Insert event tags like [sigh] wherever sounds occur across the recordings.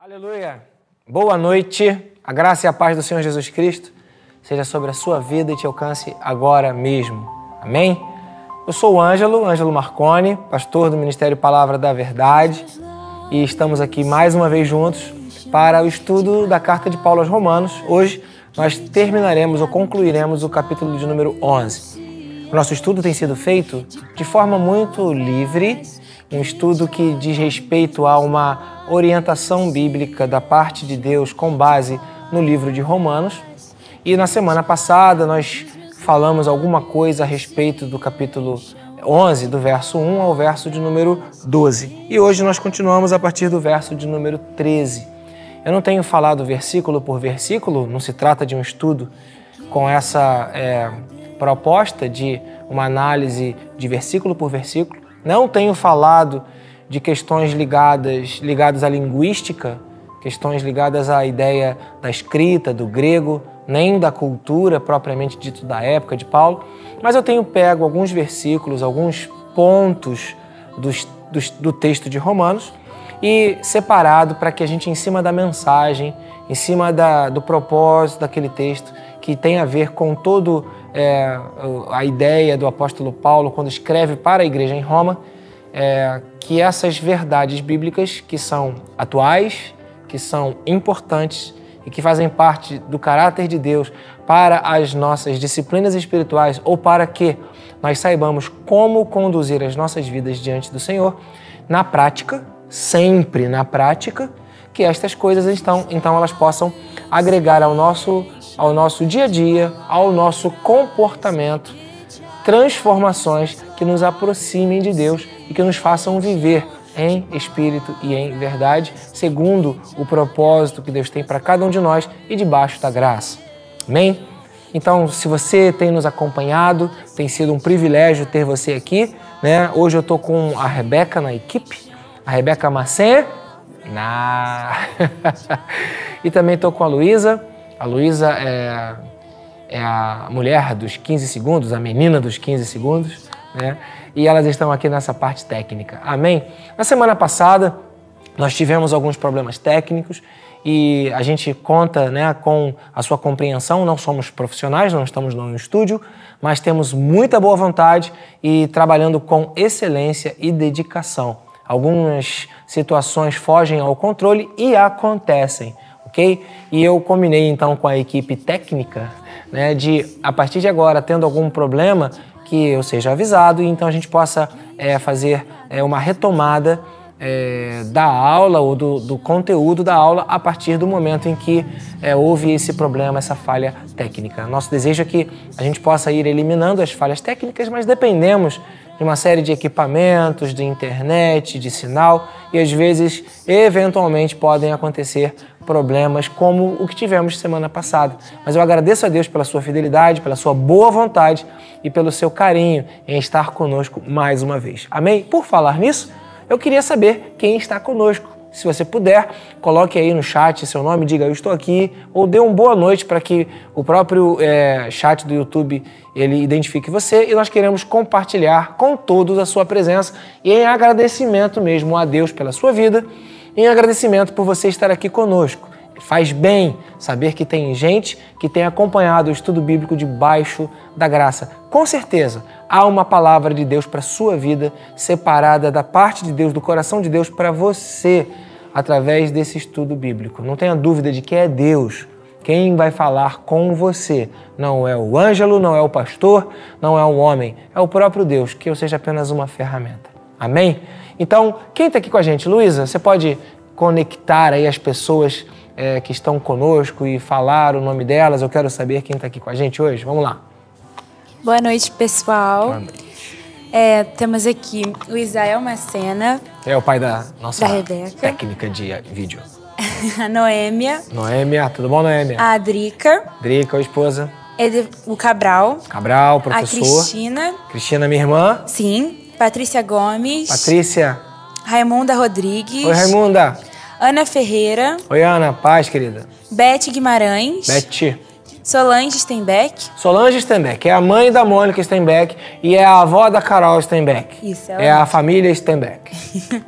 Aleluia! Boa noite, a graça e a paz do Senhor Jesus Cristo seja sobre a sua vida e te alcance agora mesmo. Amém? Eu sou o Ângelo, Ângelo Marconi, pastor do Ministério Palavra da Verdade, e estamos aqui mais uma vez juntos para o estudo da carta de Paulo aos Romanos. Hoje nós terminaremos ou concluiremos o capítulo de número 11. O nosso estudo tem sido feito de forma muito livre, um estudo que diz respeito a uma orientação bíblica da parte de Deus com base no livro de Romanos. E na semana passada nós falamos alguma coisa a respeito do capítulo 11, do verso 1 ao verso de número 12. E hoje nós continuamos a partir do verso de número 13. Eu não tenho falado versículo por versículo, não se trata de um estudo com essa é, proposta de uma análise de versículo por versículo. Não tenho falado de questões ligadas, ligadas à linguística, questões ligadas à ideia da escrita, do grego, nem da cultura propriamente dito da época de Paulo, mas eu tenho pego alguns versículos, alguns pontos dos, dos, do texto de Romanos e separado para que a gente, em cima da mensagem, em cima da, do propósito daquele texto, que tem a ver com todo é, a ideia do apóstolo Paulo quando escreve para a igreja em Roma, é, que essas verdades bíblicas que são atuais, que são importantes e que fazem parte do caráter de Deus para as nossas disciplinas espirituais ou para que nós saibamos como conduzir as nossas vidas diante do Senhor, na prática, sempre na prática, que estas coisas então, então elas possam agregar ao nosso, ao nosso dia a dia, ao nosso comportamento, transformações que nos aproximem de Deus e que nos façam viver em espírito e em verdade, segundo o propósito que Deus tem para cada um de nós e debaixo da graça. Amém? Então, se você tem nos acompanhado, tem sido um privilégio ter você aqui. Né? Hoje eu estou com a Rebeca na equipe, a Rebeca Macen. Na... [laughs] e também estou com a Luísa. A Luísa é, é a mulher dos 15 segundos, a menina dos 15 segundos. Né? e elas estão aqui nessa parte técnica. Amém? Na semana passada, nós tivemos alguns problemas técnicos e a gente conta né, com a sua compreensão. Não somos profissionais, não estamos no estúdio, mas temos muita boa vontade e trabalhando com excelência e dedicação. Algumas situações fogem ao controle e acontecem, E eu combinei então com a equipe técnica né, de, a partir de agora, tendo algum problema, que eu seja avisado e então a gente possa é, fazer é, uma retomada é, da aula ou do, do, conteúdo da aula a partir do momento em que é, houve esse problema, essa falha técnica. Nosso desejo é que a gente possa ir eliminando as falhas técnicas, mas dependemos de uma série de equipamentos, de internet, de sinal e às vezes, eventualmente, podem acontecer problemas como o que tivemos semana passada. Mas eu agradeço a Deus pela sua fidelidade, pela sua boa vontade e pelo seu carinho em estar conosco mais uma vez. Amém? Por falar nisso, eu queria saber quem está conosco. Se você puder, coloque aí no chat seu nome, diga eu estou aqui, ou dê uma boa noite para que o próprio é, chat do YouTube ele identifique você e nós queremos compartilhar com todos a sua presença e em agradecimento mesmo a Deus pela sua vida em agradecimento por você estar aqui conosco. Faz bem saber que tem gente que tem acompanhado o estudo bíblico debaixo da graça. Com certeza, há uma palavra de Deus para a sua vida, separada da parte de Deus, do coração de Deus para você, através desse estudo bíblico. Não tenha dúvida de que é Deus quem vai falar com você. Não é o Ângelo, não é o pastor, não é um homem, é o próprio Deus, que eu seja apenas uma ferramenta. Amém? Então, quem está aqui com a gente? Luísa, você pode conectar aí as pessoas é, que estão conosco e falar o nome delas? Eu quero saber quem está aqui com a gente hoje. Vamos lá. Boa noite, pessoal. Boa noite. É, temos aqui o Isael Macena. É o pai da nossa da técnica de vídeo. a [laughs] Noêmia. Noêmia, tudo bom, Noêmia? A Drica. Drica, a esposa. o Cabral. Cabral, professor. A Cristina. Cristina, minha irmã. Sim. Patrícia Gomes. Patrícia. Raimunda Rodrigues. Oi, Raimunda. Ana Ferreira. Oi, Ana. Paz, querida. Beth Guimarães. Beth. Solange Steinbeck. Solange Steinbeck é a mãe da Mônica Steinbeck e é a avó da Carol Steinbeck. Isso, ela. É a família Steinbeck. [laughs]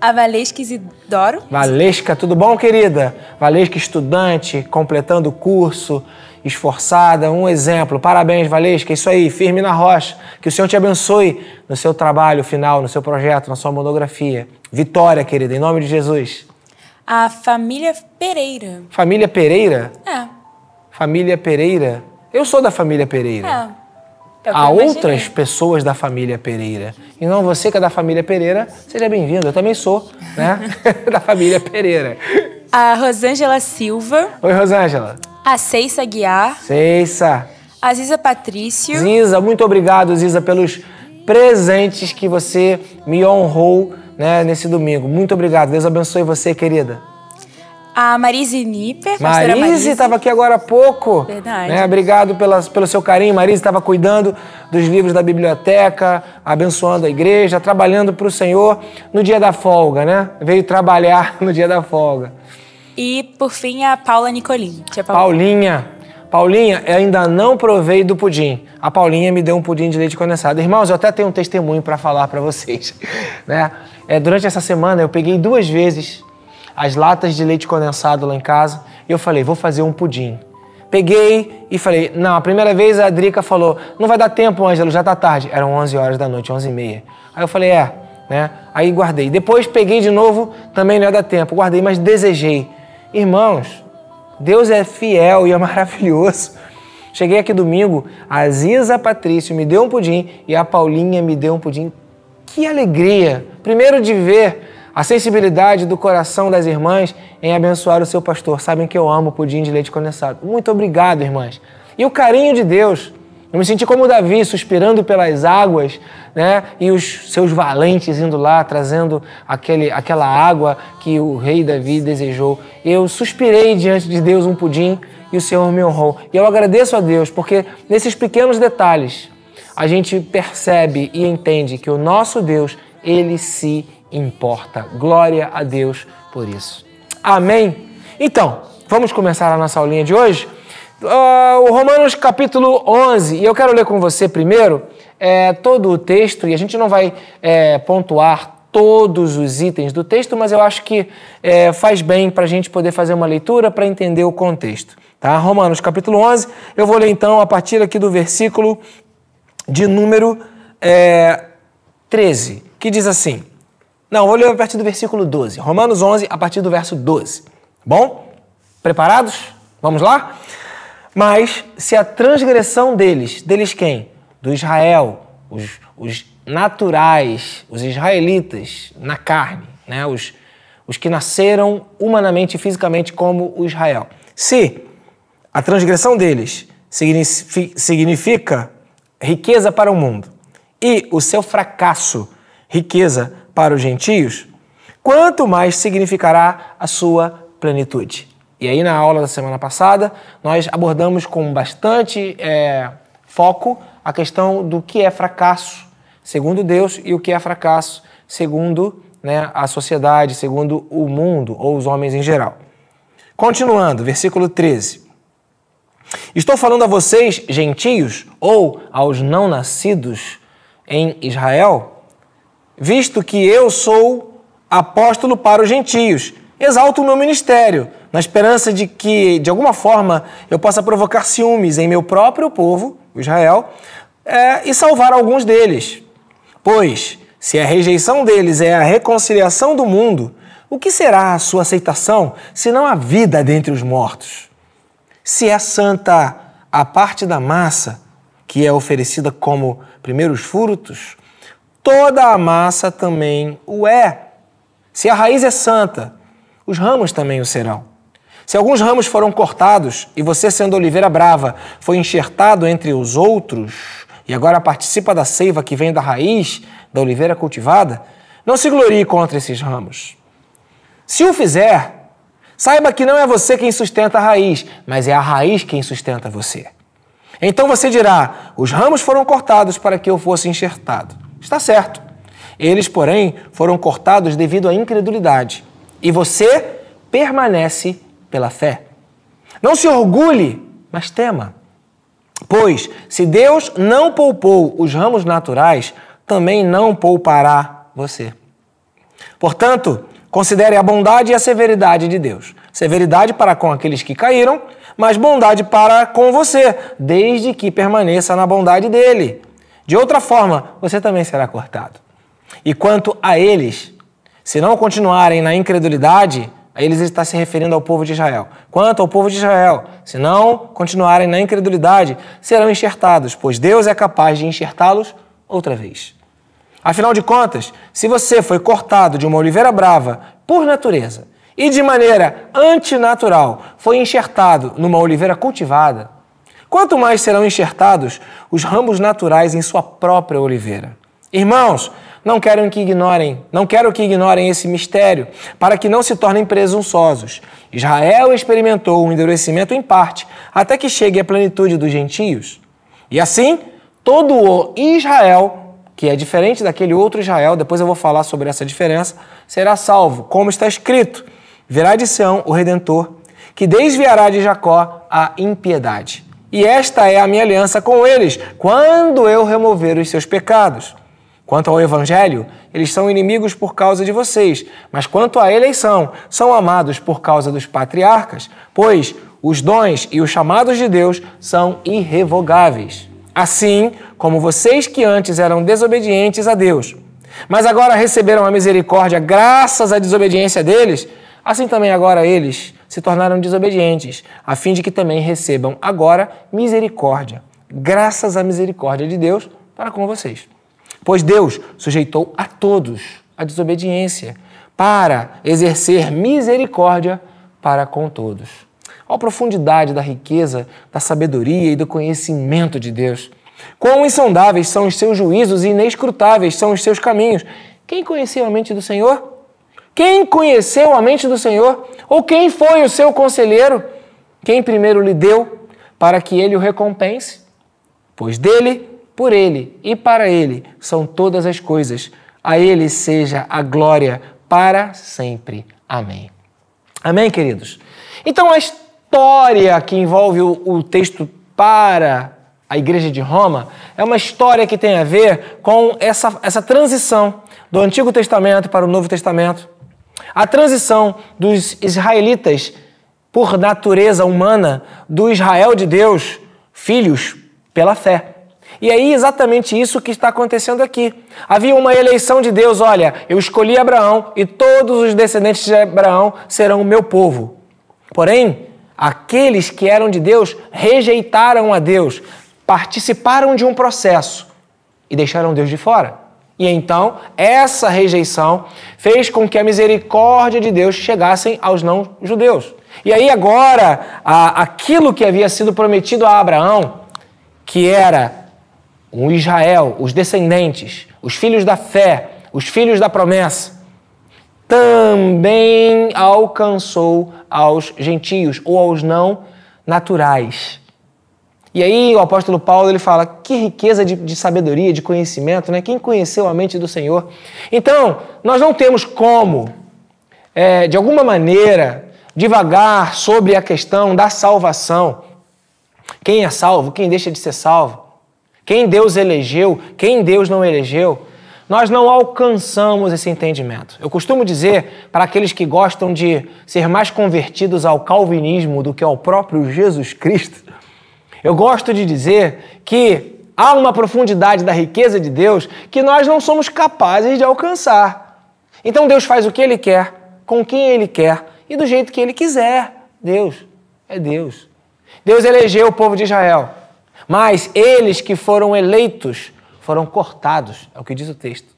A Valesca Isidoro. Valesca, tudo bom, querida? Valesca, estudante, completando o curso, esforçada, um exemplo. Parabéns, Valesca, isso aí, firme na rocha. Que o Senhor te abençoe no seu trabalho final, no seu projeto, na sua monografia. Vitória, querida, em nome de Jesus. A família Pereira. Família Pereira? É. Família Pereira? Eu sou da família Pereira. É. É Há outras pessoas da família Pereira. E não você que é da família Pereira, seja bem-vindo. Eu também sou, né? [laughs] da família Pereira. A Rosângela Silva. Oi, Rosângela. A Ceissa Guiar. Ceissa. A Ziza Patrício. Ziza, muito obrigado, Ziza, pelos presentes que você me honrou né, nesse domingo. Muito obrigado. Deus abençoe você, querida. A Marise Nipper. Marise estava aqui agora há pouco. Verdade. Né? Obrigado pela, pelo seu carinho. Marise estava cuidando dos livros da biblioteca, abençoando a igreja, trabalhando para o Senhor no dia da folga, né? Veio trabalhar [laughs] no dia da folga. E, por fim, a Paula Nicolin. Tia Paula. Paulinha. Paulinha, eu ainda não provei do pudim. A Paulinha me deu um pudim de leite condensado. Irmãos, eu até tenho um testemunho para falar para vocês. [laughs] Né? É, durante essa semana eu peguei duas vezes as latas de leite condensado lá em casa e eu falei, vou fazer um pudim. Peguei e falei, não, a primeira vez a Drica falou, não vai dar tempo, Ângelo, já tá tarde. Eram 11 horas da noite, 11 e meia. Aí eu falei, é, né? Aí guardei. Depois peguei de novo, também não ia dar tempo. Guardei, mas desejei. Irmãos, Deus é fiel e é [laughs] maravilhoso. Cheguei aqui domingo, a Ziza Patrício me deu um pudim e a Paulinha me deu um pudim. Que alegria! Primeiro de ver a sensibilidade do coração das irmãs em abençoar o seu pastor. Sabem que eu amo pudim de leite condensado. Muito obrigado, irmãs. E o carinho de Deus. Eu me senti como Davi, suspirando pelas águas, né? E os seus valentes indo lá, trazendo aquele, aquela água que o rei Davi desejou. Eu suspirei diante de Deus um pudim e o Senhor me honrou. E eu agradeço a Deus, porque nesses pequenos detalhes a gente percebe e entende que o nosso Deus, ele se importa. Glória a Deus por isso. Amém? Então, vamos começar a nossa aulinha de hoje? Uh, o Romanos capítulo 11, e eu quero ler com você primeiro é, todo o texto, e a gente não vai é, pontuar todos os itens do texto, mas eu acho que é, faz bem para a gente poder fazer uma leitura para entender o contexto. Tá? Romanos capítulo 11, eu vou ler então a partir aqui do versículo de número é, 13, que diz assim. Não, vou ler a partir do versículo 12. Romanos 11, a partir do verso 12. Bom? Preparados? Vamos lá? Mas se a transgressão deles, deles quem? Do Israel, os, os naturais, os israelitas na carne, né? os, os que nasceram humanamente e fisicamente como o Israel. Se a transgressão deles signifi- significa riqueza para o mundo e o seu fracasso, riqueza para os gentios, quanto mais significará a sua plenitude. E aí, na aula da semana passada, nós abordamos com bastante é, foco a questão do que é fracasso segundo Deus e o que é fracasso segundo né, a sociedade, segundo o mundo ou os homens em geral. Continuando, versículo 13. Estou falando a vocês, gentios, ou aos não nascidos em Israel, visto que eu sou apóstolo para os gentios. Exalto o meu ministério, na esperança de que, de alguma forma, eu possa provocar ciúmes em meu próprio povo, Israel, é, e salvar alguns deles. Pois, se a rejeição deles é a reconciliação do mundo, o que será a sua aceitação, se não a vida dentre os mortos? Se é santa a parte da massa, que é oferecida como primeiros frutos, toda a massa também o é. Se a raiz é santa, os ramos também o serão. Se alguns ramos foram cortados e você, sendo oliveira brava, foi enxertado entre os outros e agora participa da seiva que vem da raiz da oliveira cultivada, não se glorie contra esses ramos. Se o fizer, saiba que não é você quem sustenta a raiz, mas é a raiz quem sustenta você. Então você dirá: os ramos foram cortados para que eu fosse enxertado. Está certo. Eles, porém, foram cortados devido à incredulidade. E você permanece pela fé. Não se orgulhe, mas tema. Pois, se Deus não poupou os ramos naturais, também não poupará você. Portanto, considere a bondade e a severidade de Deus. Severidade para com aqueles que caíram, mas bondade para com você, desde que permaneça na bondade dele. De outra forma, você também será cortado. E quanto a eles, se não continuarem na incredulidade, a eles está se referindo ao povo de Israel. Quanto ao povo de Israel, se não continuarem na incredulidade, serão enxertados, pois Deus é capaz de enxertá-los outra vez. Afinal de contas, se você foi cortado de uma oliveira brava por natureza e de maneira antinatural foi enxertado numa oliveira cultivada, quanto mais serão enxertados os ramos naturais em sua própria oliveira. Irmãos, não quero que ignorem, não quero que ignorem esse mistério, para que não se tornem presunçosos. Israel experimentou um endurecimento em parte, até que chegue à plenitude dos gentios. E assim, todo o Israel, que é diferente daquele outro Israel, depois eu vou falar sobre essa diferença, será salvo, como está escrito: virá de Sião o redentor, que desviará de Jacó a impiedade. E esta é a minha aliança com eles, quando eu remover os seus pecados. Quanto ao Evangelho, eles são inimigos por causa de vocês, mas quanto à eleição, são amados por causa dos patriarcas, pois os dons e os chamados de Deus são irrevogáveis. Assim como vocês que antes eram desobedientes a Deus, mas agora receberam a misericórdia graças à desobediência deles, assim também agora eles se tornaram desobedientes, a fim de que também recebam agora misericórdia, graças à misericórdia de Deus para com vocês. Pois Deus sujeitou a todos a desobediência para exercer misericórdia para com todos. Olha a profundidade da riqueza, da sabedoria e do conhecimento de Deus. Quão insondáveis são os seus juízos e inescrutáveis são os seus caminhos. Quem conheceu a mente do Senhor? Quem conheceu a mente do Senhor? Ou quem foi o seu conselheiro? Quem primeiro lhe deu para que ele o recompense? Pois dele por Ele e para Ele são todas as coisas. A Ele seja a glória para sempre. Amém. Amém, queridos? Então, a história que envolve o, o texto para a Igreja de Roma é uma história que tem a ver com essa, essa transição do Antigo Testamento para o Novo Testamento. A transição dos israelitas, por natureza humana, do Israel de Deus, filhos pela fé. E aí, exatamente isso que está acontecendo aqui. Havia uma eleição de Deus: olha, eu escolhi Abraão e todos os descendentes de Abraão serão o meu povo. Porém, aqueles que eram de Deus rejeitaram a Deus, participaram de um processo e deixaram Deus de fora. E então, essa rejeição fez com que a misericórdia de Deus chegasse aos não-judeus. E aí, agora, aquilo que havia sido prometido a Abraão, que era o Israel, os descendentes, os filhos da fé, os filhos da promessa, também alcançou aos gentios ou aos não naturais. E aí o apóstolo Paulo ele fala que riqueza de, de, sabedoria, de conhecimento, né? Quem conheceu a mente do Senhor? Então nós não temos como, é, de alguma maneira, divagar sobre a questão da salvação. Quem é salvo? Quem deixa de ser salvo? Quem Deus elegeu, quem Deus não elegeu, nós não alcançamos esse entendimento. Eu costumo dizer para aqueles que gostam de ser mais convertidos ao calvinismo do que ao próprio Jesus Cristo, eu gosto de dizer que há uma profundidade da riqueza de Deus que nós não somos capazes de alcançar. Então Deus faz o que Ele quer, com quem Ele quer e do jeito que Ele quiser. Deus é Deus. Deus elegeu o povo de Israel. Mas eles que foram eleitos foram cortados, é o que diz o texto.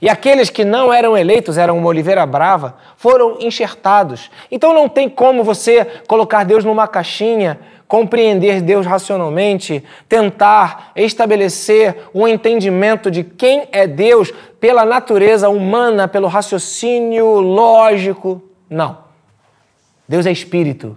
E aqueles que não eram eleitos, eram uma oliveira brava, foram enxertados. Então não tem como você colocar Deus numa caixinha, compreender Deus racionalmente, tentar estabelecer um entendimento de quem é Deus pela natureza humana, pelo raciocínio lógico. Não. Deus é espírito.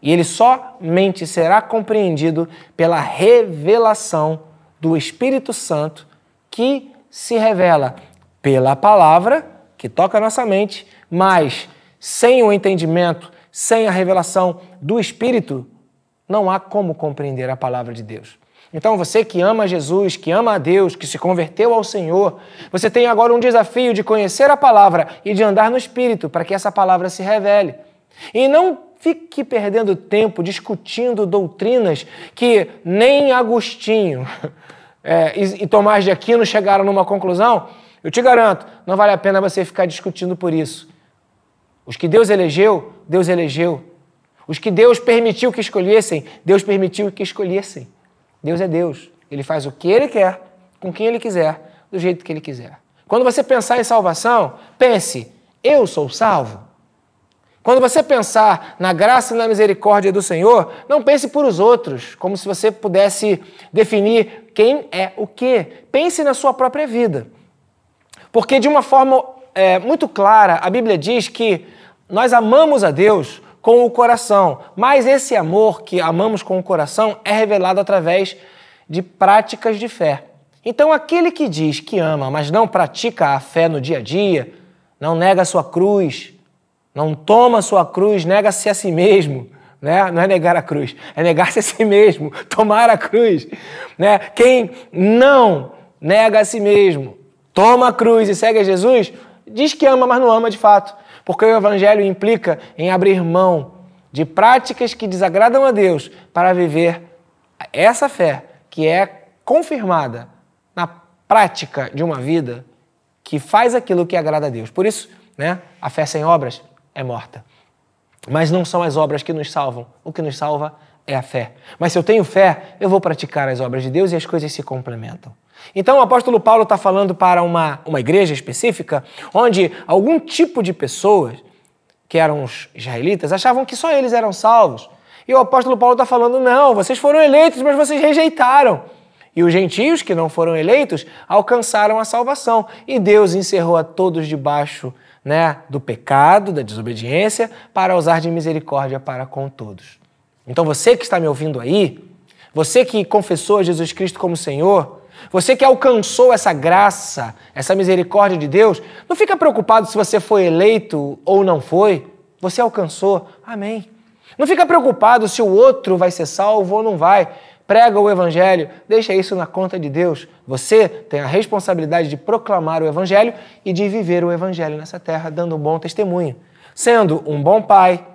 E ele somente será compreendido pela revelação do Espírito Santo que se revela pela palavra que toca a nossa mente, mas sem o entendimento, sem a revelação do Espírito, não há como compreender a palavra de Deus. Então, você que ama Jesus, que ama a Deus, que se converteu ao Senhor, você tem agora um desafio de conhecer a palavra e de andar no Espírito para que essa palavra se revele. E não fique perdendo tempo discutindo doutrinas que nem Agostinho [laughs] é, e, e Tomás de Aquino chegaram numa conclusão. Eu te garanto, não vale a pena você ficar discutindo por isso. Os que Deus elegeu, Deus elegeu. Os que Deus permitiu que escolhessem, Deus permitiu que escolhessem. Deus é Deus. Ele faz o que Ele quer, com quem Ele quiser, do jeito que Ele quiser. Quando você pensar em salvação, pense: eu sou salvo. Quando você pensar na graça e na misericórdia do Senhor, não pense por os outros, como se você pudesse definir quem é o quê. Pense na sua própria vida. Porque, de uma forma é, muito clara, a Bíblia diz que nós amamos a Deus com o coração, mas esse amor que amamos com o coração é revelado através de práticas de fé. Então, aquele que diz que ama, mas não pratica a fé no dia a dia, não nega a sua cruz, não toma a sua cruz, nega-se a si mesmo, né? Não é negar a cruz, é negar-se a si mesmo, [laughs] tomar a cruz, né? Quem não nega a si mesmo, toma a cruz e segue a Jesus, diz que ama, mas não ama de fato. Porque o Evangelho implica em abrir mão de práticas que desagradam a Deus para viver essa fé que é confirmada na prática de uma vida que faz aquilo que agrada a Deus. Por isso, né, a fé sem obras é morta. Mas não são as obras que nos salvam. O que nos salva é a fé. Mas se eu tenho fé, eu vou praticar as obras de Deus e as coisas se complementam. Então o apóstolo Paulo está falando para uma, uma igreja específica, onde algum tipo de pessoas, que eram os israelitas, achavam que só eles eram salvos. E o apóstolo Paulo está falando: não, vocês foram eleitos, mas vocês rejeitaram. E os gentios que não foram eleitos alcançaram a salvação. E Deus encerrou a todos debaixo né, do pecado, da desobediência, para usar de misericórdia para com todos. Então você que está me ouvindo aí, você que confessou Jesus Cristo como Senhor, você que alcançou essa graça, essa misericórdia de Deus, não fica preocupado se você foi eleito ou não foi. Você alcançou. Amém. Não fica preocupado se o outro vai ser salvo ou não vai. Prega o evangelho, deixa isso na conta de Deus. Você tem a responsabilidade de proclamar o evangelho e de viver o evangelho nessa terra, dando um bom testemunho, sendo um bom pai,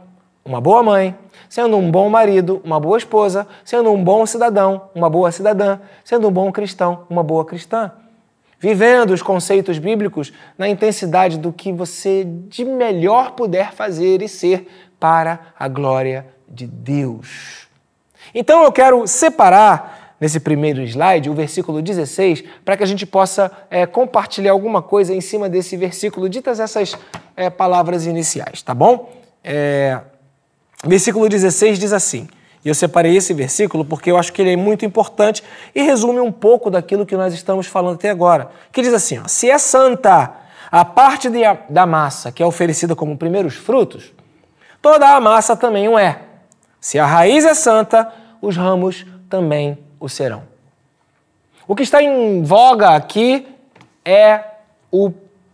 uma boa mãe, sendo um bom marido, uma boa esposa, sendo um bom cidadão, uma boa cidadã, sendo um bom cristão, uma boa cristã. Vivendo os conceitos bíblicos na intensidade do que você de melhor puder fazer e ser para a glória de Deus. Então eu quero separar nesse primeiro slide o versículo 16 para que a gente possa é, compartilhar alguma coisa em cima desse versículo, ditas essas é, palavras iniciais, tá bom? É, Versículo 16 diz assim, e eu separei esse versículo porque eu acho que ele é muito importante e resume um pouco daquilo que nós estamos falando até agora. Que diz assim: ó, se é santa a parte de, da massa que é oferecida como primeiros frutos, toda a massa também o é. Se a raiz é santa, os ramos também o serão. O que está em voga aqui é o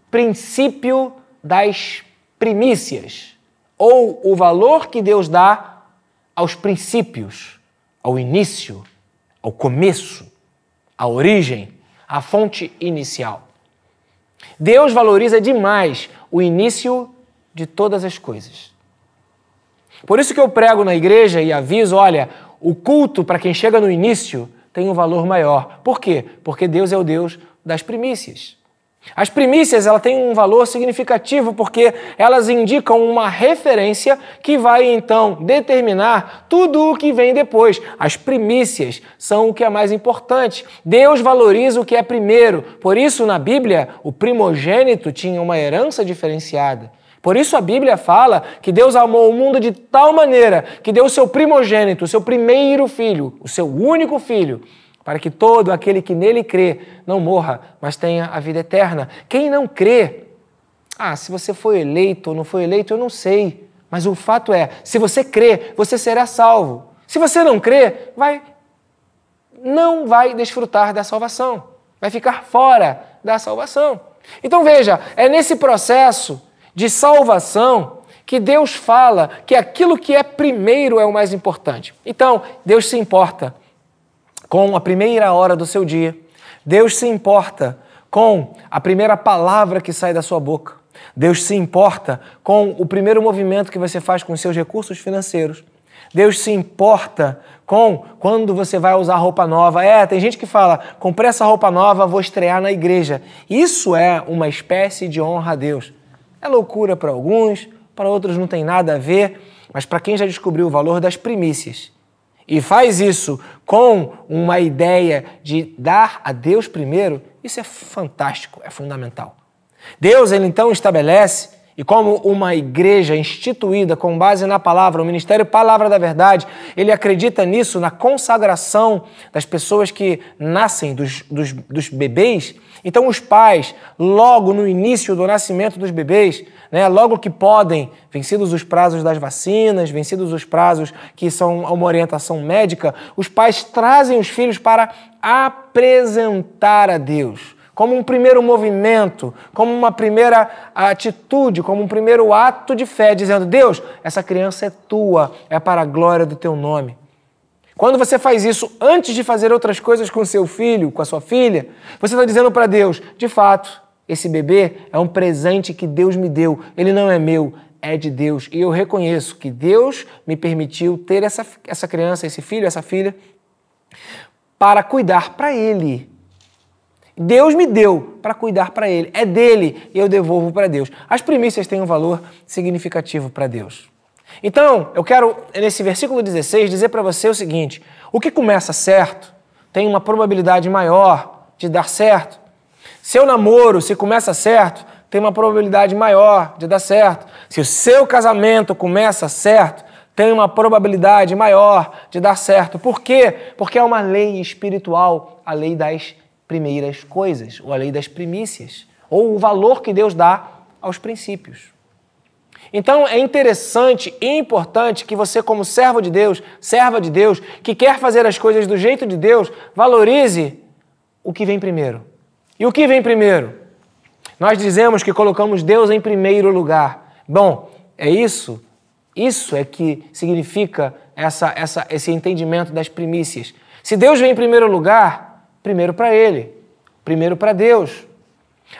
princípio das primícias ou o valor que Deus dá aos princípios, ao início, ao começo, à origem, à fonte inicial. Deus valoriza demais o início de todas as coisas. Por isso que eu prego na igreja e aviso, olha, o culto para quem chega no início tem um valor maior. Por quê? Porque Deus é o Deus das primícias. As primícias ela têm um valor significativo porque elas indicam uma referência que vai então determinar tudo o que vem depois. As primícias são o que é mais importante. Deus valoriza o que é primeiro. Por isso, na Bíblia, o primogênito tinha uma herança diferenciada. Por isso a Bíblia fala que Deus amou o mundo de tal maneira que deu o seu primogênito, o seu primeiro filho, o seu único filho, para que todo aquele que nele crê não morra, mas tenha a vida eterna. Quem não crê, ah, se você foi eleito ou não foi eleito, eu não sei. Mas o fato é, se você crê, você será salvo. Se você não crê, vai não vai desfrutar da salvação, vai ficar fora da salvação. Então veja, é nesse processo de salvação que Deus fala que aquilo que é primeiro é o mais importante. Então, Deus se importa com a primeira hora do seu dia. Deus se importa com a primeira palavra que sai da sua boca. Deus se importa com o primeiro movimento que você faz com seus recursos financeiros. Deus se importa com quando você vai usar roupa nova. É, tem gente que fala: comprei essa roupa nova, vou estrear na igreja. Isso é uma espécie de honra a Deus. É loucura para alguns, para outros não tem nada a ver, mas para quem já descobriu o valor das primícias e faz isso com uma ideia de dar a Deus primeiro, isso é fantástico, é fundamental. Deus, ele então estabelece e como uma igreja instituída com base na palavra, o ministério Palavra da Verdade, ele acredita nisso, na consagração das pessoas que nascem, dos, dos, dos bebês. Então, os pais, logo no início do nascimento dos bebês, né, logo que podem, vencidos os prazos das vacinas, vencidos os prazos que são uma orientação médica, os pais trazem os filhos para apresentar a Deus como um primeiro movimento, como uma primeira atitude, como um primeiro ato de fé, dizendo: Deus, essa criança é tua, é para a glória do teu nome. Quando você faz isso antes de fazer outras coisas com seu filho, com a sua filha, você está dizendo para Deus: de fato, esse bebê é um presente que Deus me deu, ele não é meu, é de Deus. E eu reconheço que Deus me permitiu ter essa, essa criança, esse filho, essa filha, para cuidar para ele Deus me deu para cuidar para Ele. É dele e eu devolvo para Deus. As primícias têm um valor significativo para Deus. Então, eu quero, nesse versículo 16, dizer para você o seguinte: o que começa certo tem uma probabilidade maior de dar certo. Seu namoro, se começa certo, tem uma probabilidade maior de dar certo. Se o seu casamento começa certo, tem uma probabilidade maior de dar certo. Por quê? Porque é uma lei espiritual, a lei das primeiras coisas, ou a lei das primícias, ou o valor que Deus dá aos princípios. Então é interessante e importante que você, como servo de Deus, serva de Deus, que quer fazer as coisas do jeito de Deus, valorize o que vem primeiro. E o que vem primeiro? Nós dizemos que colocamos Deus em primeiro lugar. Bom, é isso? Isso é que significa essa, essa, esse entendimento das primícias. Se Deus vem em primeiro lugar, primeiro para Ele, primeiro para Deus.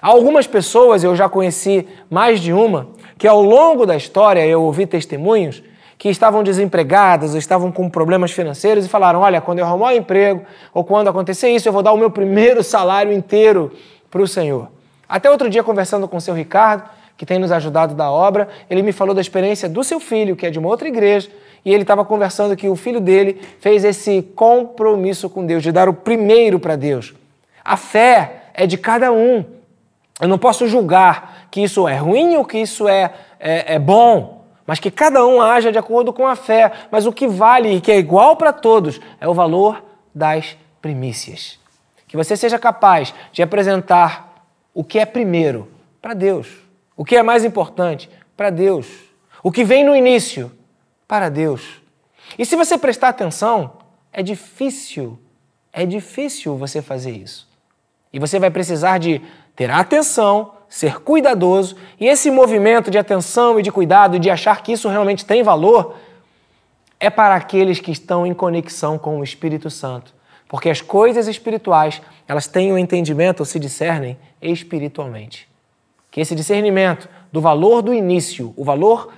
algumas pessoas, eu já conheci mais de uma, que ao longo da história eu ouvi testemunhos que estavam desempregadas, ou estavam com problemas financeiros e falaram: Olha, quando eu arrumar um emprego ou quando acontecer isso, eu vou dar o meu primeiro salário inteiro para o Senhor. Até outro dia, conversando com o seu Ricardo, que tem nos ajudado da obra, ele me falou da experiência do seu filho, que é de uma outra igreja, e ele estava conversando que o filho dele fez esse compromisso com Deus, de dar o primeiro para Deus. A fé é de cada um. Eu não posso julgar que isso é ruim ou que isso é, é, é bom, mas que cada um haja de acordo com a fé. Mas o que vale e que é igual para todos é o valor das primícias. Que você seja capaz de apresentar o que é primeiro para Deus, o que é mais importante para Deus, o que vem no início para Deus. E se você prestar atenção, é difícil, é difícil você fazer isso. E você vai precisar de ter atenção, ser cuidadoso, e esse movimento de atenção e de cuidado de achar que isso realmente tem valor é para aqueles que estão em conexão com o Espírito Santo. Porque as coisas espirituais, elas têm o um entendimento ou se discernem espiritualmente. Que esse discernimento do valor do início, o valor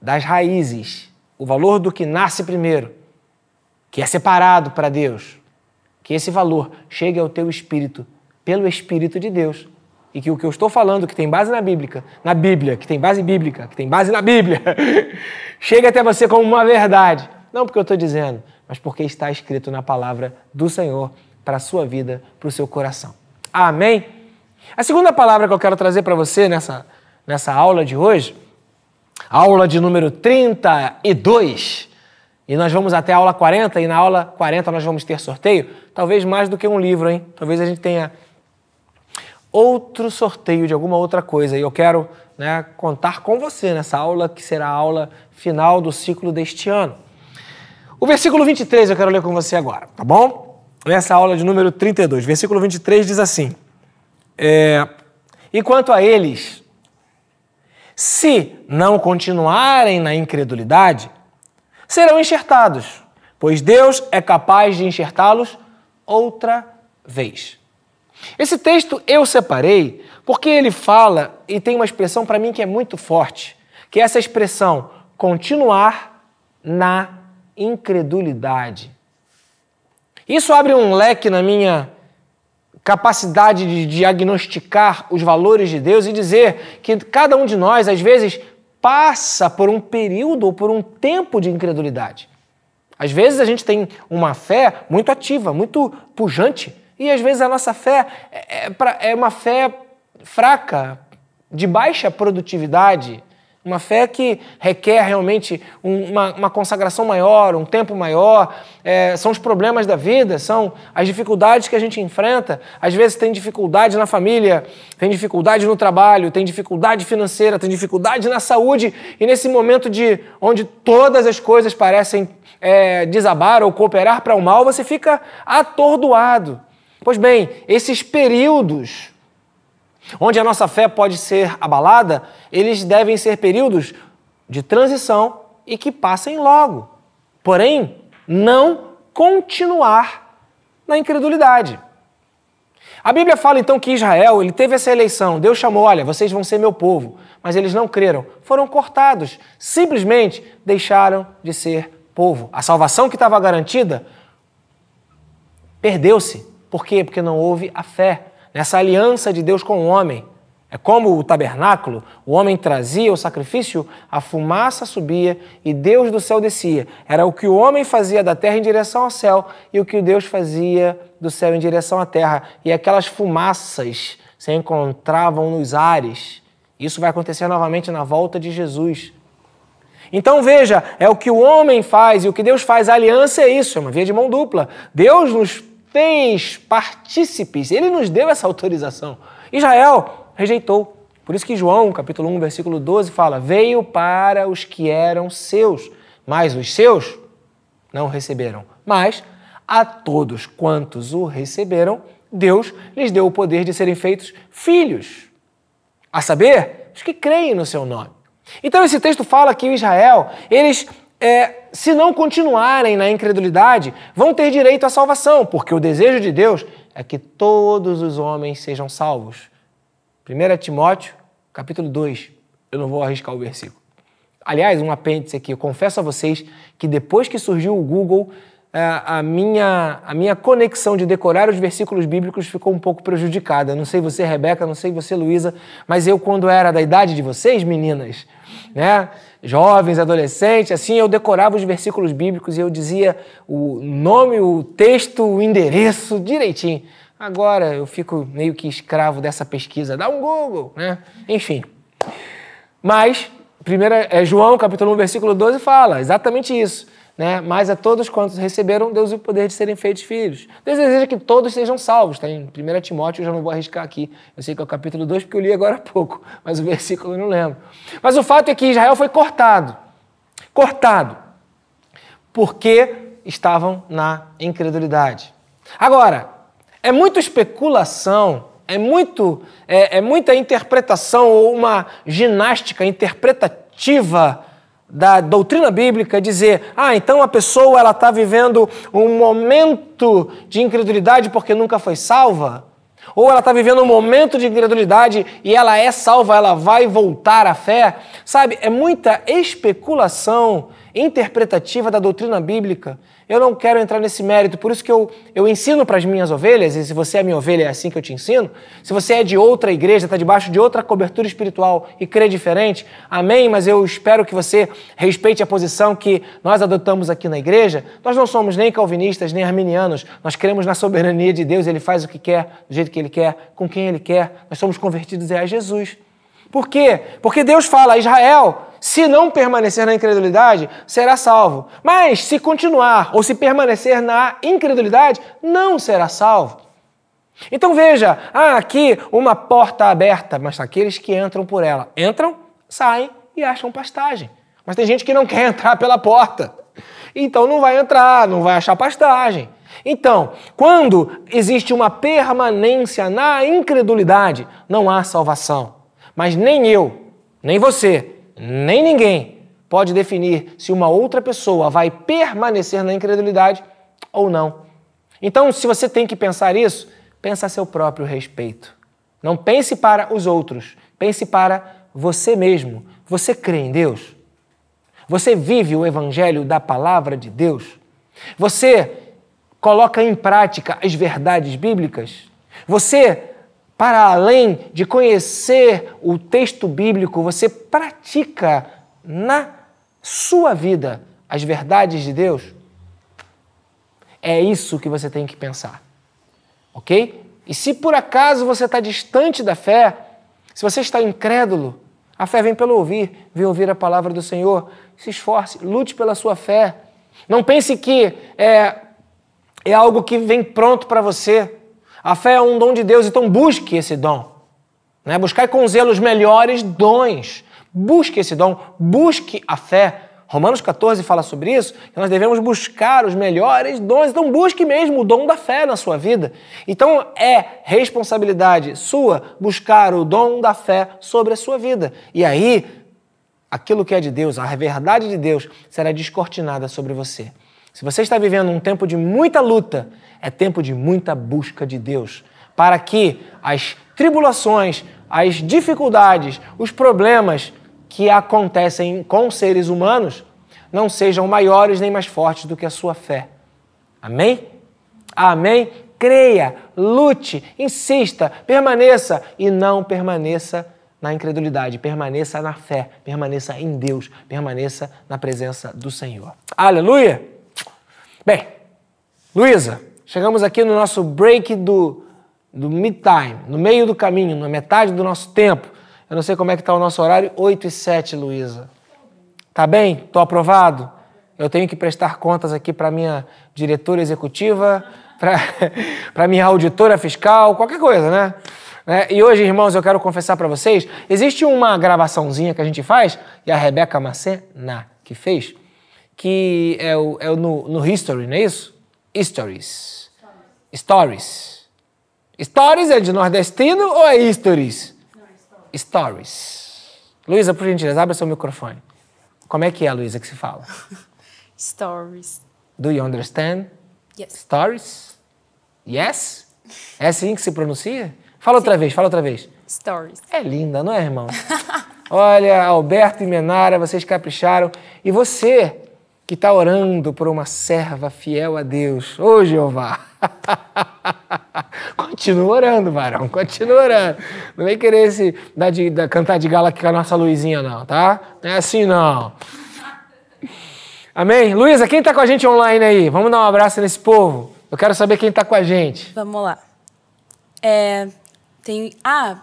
das raízes, o valor do que nasce primeiro, que é separado para Deus, que esse valor chegue ao teu espírito pelo Espírito de Deus. E que o que eu estou falando, que tem base na Bíblia, na Bíblia, que tem base bíblica, que tem base na Bíblia, [laughs] chegue até você como uma verdade. Não porque eu estou dizendo, mas porque está escrito na palavra do Senhor para a sua vida, para o seu coração. Amém? A segunda palavra que eu quero trazer para você nessa, nessa aula de hoje aula de número 32. E nós vamos até a aula 40, e na aula 40 nós vamos ter sorteio, talvez mais do que um livro, hein? Talvez a gente tenha outro sorteio de alguma outra coisa. E eu quero né, contar com você nessa aula, que será a aula final do ciclo deste ano. O versículo 23 eu quero ler com você agora, tá bom? Nessa aula de número 32. Versículo 23 diz assim: é, E quanto a eles, se não continuarem na incredulidade, serão enxertados, pois Deus é capaz de enxertá-los outra vez. Esse texto eu separei porque ele fala e tem uma expressão para mim que é muito forte, que é essa expressão continuar na incredulidade. Isso abre um leque na minha capacidade de diagnosticar os valores de Deus e dizer que cada um de nós, às vezes, passa por um período ou por um tempo de incredulidade. Às vezes a gente tem uma fé muito ativa, muito pujante, e às vezes a nossa fé é, é, é uma fé fraca, de baixa produtividade, uma fé que requer realmente uma, uma consagração maior, um tempo maior. É, são os problemas da vida, são as dificuldades que a gente enfrenta. Às vezes tem dificuldade na família, tem dificuldade no trabalho, tem dificuldade financeira, tem dificuldade na saúde. E nesse momento de onde todas as coisas parecem é, desabar ou cooperar para o mal, você fica atordoado. Pois bem, esses períodos onde a nossa fé pode ser abalada, eles devem ser períodos de transição e que passem logo. Porém, não continuar na incredulidade. A Bíblia fala então que Israel ele teve essa eleição. Deus chamou, olha, vocês vão ser meu povo, mas eles não creram, foram cortados, simplesmente deixaram de ser povo. A salvação que estava garantida perdeu-se. Por quê? Porque não houve a fé nessa aliança de Deus com o homem. É como o tabernáculo, o homem trazia o sacrifício, a fumaça subia e Deus do céu descia. Era o que o homem fazia da terra em direção ao céu e o que Deus fazia do céu em direção à terra. E aquelas fumaças se encontravam nos ares. Isso vai acontecer novamente na volta de Jesus. Então veja, é o que o homem faz e o que Deus faz. A aliança é isso, é uma via de mão dupla. Deus nos fez partícipes, ele nos deu essa autorização. Israel rejeitou. Por isso que João, capítulo 1, versículo 12, fala: Veio para os que eram seus, mas os seus não receberam. Mas a todos quantos o receberam, Deus lhes deu o poder de serem feitos filhos, a saber, os que creem no seu nome. Então esse texto fala que Israel, eles é, se não continuarem na incredulidade, vão ter direito à salvação, porque o desejo de Deus é que todos os homens sejam salvos. 1 Timóteo, capítulo 2. Eu não vou arriscar o versículo. Aliás, um apêndice aqui. Eu confesso a vocês que depois que surgiu o Google, a minha, a minha conexão de decorar os versículos bíblicos ficou um pouco prejudicada. Não sei você, Rebeca, não sei você, Luísa, mas eu, quando era da idade de vocês, meninas, né? jovens, adolescentes, assim eu decorava os versículos bíblicos e eu dizia o nome, o texto, o endereço direitinho. Agora eu fico meio que escravo dessa pesquisa, dá um Google, né? Enfim. Mas, primeira, é João, capítulo 1, versículo 12, fala exatamente isso né? Mas a todos quantos receberam, Deus o poder de serem feitos filhos. Deus deseja que todos sejam salvos. Está em 1 Timóteo, eu já não vou arriscar aqui. Eu sei que é o capítulo 2, porque eu li agora há pouco, [laughs] mas o versículo eu não lembro. Mas o fato é que Israel foi cortado. Cortado. Porque estavam na incredulidade. Agora, é muita especulação, é, muito, é, é muita interpretação ou uma ginástica interpretativa da doutrina bíblica dizer, ah, então a pessoa ela está vivendo um momento de incredulidade porque nunca foi salva, ou ela está vivendo um momento de incredulidade e ela é salva, ela vai voltar à fé, sabe? É muita especulação interpretativa da doutrina bíblica eu não quero entrar nesse mérito, por isso que eu, eu ensino para as minhas ovelhas, e se você é minha ovelha, é assim que eu te ensino. Se você é de outra igreja, está debaixo de outra cobertura espiritual e crê diferente, amém, mas eu espero que você respeite a posição que nós adotamos aqui na igreja. Nós não somos nem calvinistas, nem arminianos, nós cremos na soberania de Deus, Ele faz o que quer, do jeito que Ele quer, com quem Ele quer. Nós somos convertidos a Jesus. Por quê? Porque Deus fala Israel, se não permanecer na incredulidade, será salvo. Mas se continuar ou se permanecer na incredulidade, não será salvo. Então veja, há aqui uma porta aberta, mas aqueles que entram por ela entram, saem e acham pastagem. Mas tem gente que não [laughs] quer entrar pela porta. Então não vai entrar, não vai achar pastagem. Então, quando existe uma permanência na incredulidade, não há salvação. Mas nem eu, nem você, nem ninguém pode definir se uma outra pessoa vai permanecer na incredulidade ou não. Então, se você tem que pensar isso, pensa a seu próprio respeito. Não pense para os outros, pense para você mesmo. Você crê em Deus? Você vive o evangelho da palavra de Deus? Você coloca em prática as verdades bíblicas? Você, para além de conhecer o texto bíblico, você pratica na sua vida as verdades de Deus? É isso que você tem que pensar, ok? E se por acaso você está distante da fé, se você está incrédulo, a fé vem pelo ouvir, vem ouvir a palavra do Senhor. Se esforce, lute pela sua fé. Não pense que é, é algo que vem pronto para você. A fé é um dom de Deus, então busque esse dom. Né? Buscai com zelo os melhores dons. Busque esse dom, busque a fé. Romanos 14 fala sobre isso, que nós devemos buscar os melhores dons. Então, busque mesmo o dom da fé na sua vida. Então, é responsabilidade sua buscar o dom da fé sobre a sua vida. E aí, aquilo que é de Deus, a verdade de Deus, será descortinada sobre você. Se você está vivendo um tempo de muita luta, é tempo de muita busca de Deus, para que as tribulações, as dificuldades, os problemas que acontecem com seres humanos não sejam maiores nem mais fortes do que a sua fé. Amém? Amém? Creia, lute, insista, permaneça e não permaneça na incredulidade, permaneça na fé, permaneça em Deus, permaneça na presença do Senhor. Aleluia! Bem, Luísa, chegamos aqui no nosso break do, do mid-time, no meio do caminho, na metade do nosso tempo. Eu não sei como é que está o nosso horário, 8 e 7, Luísa. Tá bem? Estou aprovado? Eu tenho que prestar contas aqui para minha diretora executiva, para [laughs] minha auditora fiscal, qualquer coisa, né? É, e hoje, irmãos, eu quero confessar para vocês, existe uma gravaçãozinha que a gente faz, e a Rebeca Macena que fez, que é, o, é no, no History, não é isso? Stories. Stories. Stories é de nordestino ou é Stories? Stories. Luísa, por gentileza, abre seu microfone. Como é que é, Luísa, que se fala? [laughs] Stories. Do you understand? Yes. Stories? Yes? É assim que se pronuncia? Fala outra vez, fala outra vez. Stories. É linda, não é, irmão? [laughs] Olha, Alberto e Menara, vocês capricharam. E você que está orando por uma serva fiel a Deus, ô Jeová. [laughs] continua orando, varão, continua orando. Não vem querer se dar de, dar, cantar de gala aqui com a nossa Luizinha, não, tá? Não é assim, não. Amém? Luísa, quem está com a gente online aí? Vamos dar um abraço nesse povo. Eu quero saber quem está com a gente. Vamos lá. É, tem, ah,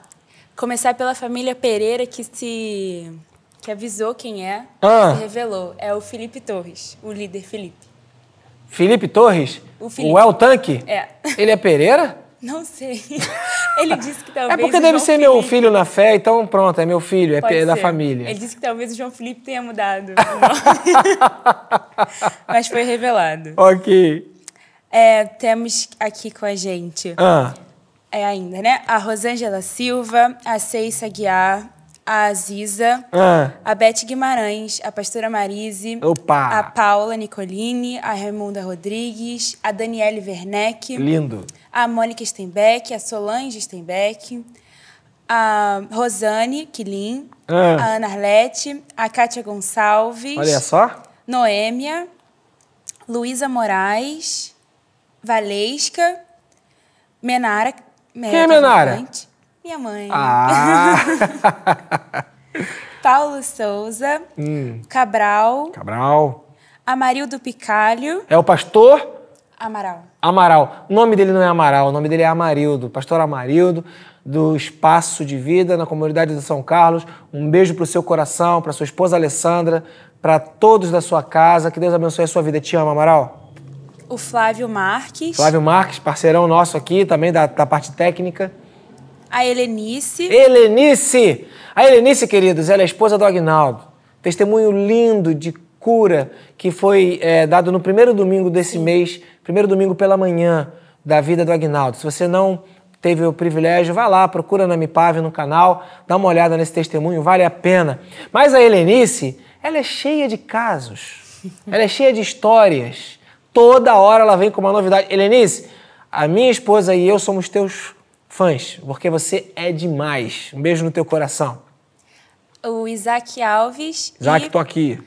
começar pela família Pereira que se que avisou quem é, ah. se revelou. É o Felipe Torres, o líder Felipe. Felipe Torres? O, Felipe. o El Tanque? É. Ele é Pereira? [laughs] Não sei. [laughs] Ele disse que talvez. É porque deve ser Felipe... meu filho na fé, então pronto, é meu filho, é Pode da família. Ele disse que talvez o João Felipe tenha mudado [laughs] Mas foi revelado. Ok. É, temos aqui com a gente. Ah. É ainda, né? A Rosângela Silva, a Ceissa Guiar, a Aziza, ah. a Beth Guimarães, a pastora Marise, Opa. a Paula Nicolini, a Raimunda Rodrigues, a Daniele Werneck. Lindo. A Mônica Steinbeck, a Solange Steinbeck, a Rosane Quilin, ah. a Ana Arlete, a Kátia Gonçalves. Olha só. Noêmia, Luísa Moraes, Valesca, Menara. Quem é Menara? Minha mãe. Ah! [laughs] Paulo Souza. Hum. Cabral. Cabral. Amarildo Picalho. É o pastor? Amaral. Amaral. O nome dele não é Amaral, o nome dele é Amarildo. Pastor Amarildo, do Espaço de Vida, na comunidade de São Carlos. Um beijo para o seu coração, para sua esposa Alessandra, para todos da sua casa. Que Deus abençoe a sua vida. Te amo, Amaral. O Flávio Marques. Flávio Marques, parceirão nosso aqui, também da, da parte técnica. A Helenice. Helenice! A Helenice, queridos, ela é a esposa do Agnaldo. Testemunho lindo de cura que foi é, dado no primeiro domingo desse Sim. mês, primeiro domingo pela manhã da vida do Agnaldo. Se você não teve o privilégio, vá lá, procura na Mipave no canal, dá uma olhada nesse testemunho, vale a pena. Mas a Helenice, ela é cheia de casos, [laughs] ela é cheia de histórias Toda hora ela vem com uma novidade. Helenice, a minha esposa e eu somos teus fãs, porque você é demais. Um beijo no teu coração. O Isaac Alves. Isaac, e... tô aqui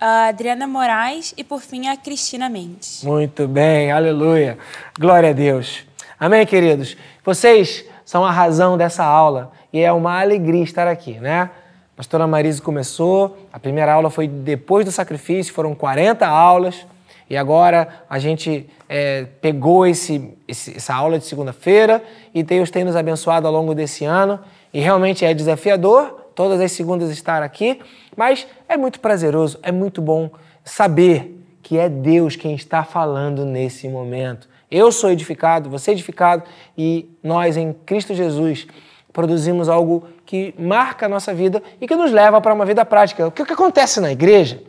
a Adriana Moraes e, por fim, a Cristina Mendes. Muito bem, aleluia. Glória a Deus. Amém, queridos? Vocês são a razão dessa aula e é uma alegria estar aqui, né? A pastora Marise começou, a primeira aula foi depois do sacrifício, foram 40 aulas e agora a gente é, pegou esse, esse, essa aula de segunda-feira e Deus tem nos abençoado ao longo desse ano e realmente é desafiador todas as segundas estar aqui, mas é muito prazeroso, é muito bom saber que é Deus quem está falando nesse momento. Eu sou edificado, você é edificado e nós em Cristo Jesus produzimos algo que marca a nossa vida e que nos leva para uma vida prática. O que, o que acontece na igreja?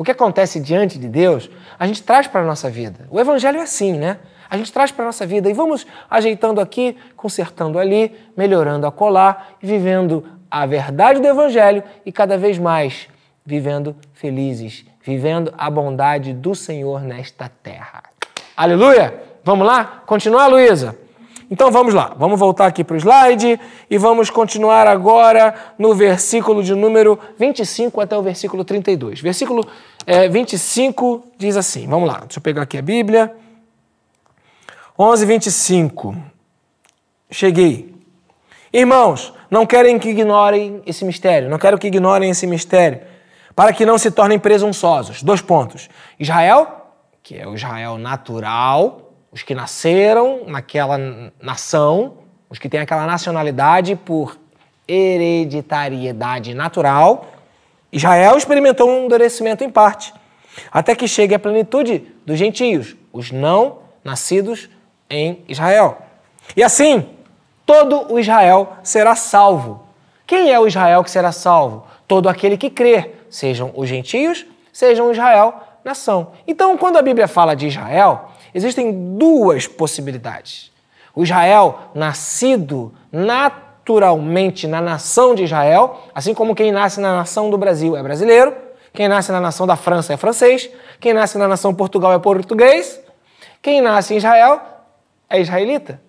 O que acontece diante de Deus, a gente traz para a nossa vida. O Evangelho é assim, né? A gente traz para a nossa vida e vamos ajeitando aqui, consertando ali, melhorando a colar vivendo a verdade do Evangelho e cada vez mais vivendo felizes, vivendo a bondade do Senhor nesta terra. Aleluia! Vamos lá? Continuar, Luísa? Então vamos lá, vamos voltar aqui para o slide e vamos continuar agora no versículo de número 25 até o versículo 32. Versículo é, 25 diz assim: vamos lá, deixa eu pegar aqui a Bíblia. 11, 25. Cheguei. Irmãos, não querem que ignorem esse mistério, não quero que ignorem esse mistério, para que não se tornem presunçosos. Dois pontos. Israel, que é o Israel natural, os que nasceram naquela nação, os que têm aquela nacionalidade por hereditariedade natural. Israel experimentou um endurecimento em parte, até que chegue a plenitude dos gentios, os não nascidos em Israel. E assim, todo o Israel será salvo. Quem é o Israel que será salvo? Todo aquele que crer, sejam os gentios, sejam Israel, nação. Então, quando a Bíblia fala de Israel, existem duas possibilidades. O Israel nascido naturalmente na nação de Israel, assim como quem nasce na nação do Brasil é brasileiro, quem nasce na nação da França é francês, quem nasce na nação Portugal é português, quem nasce em Israel é israelita.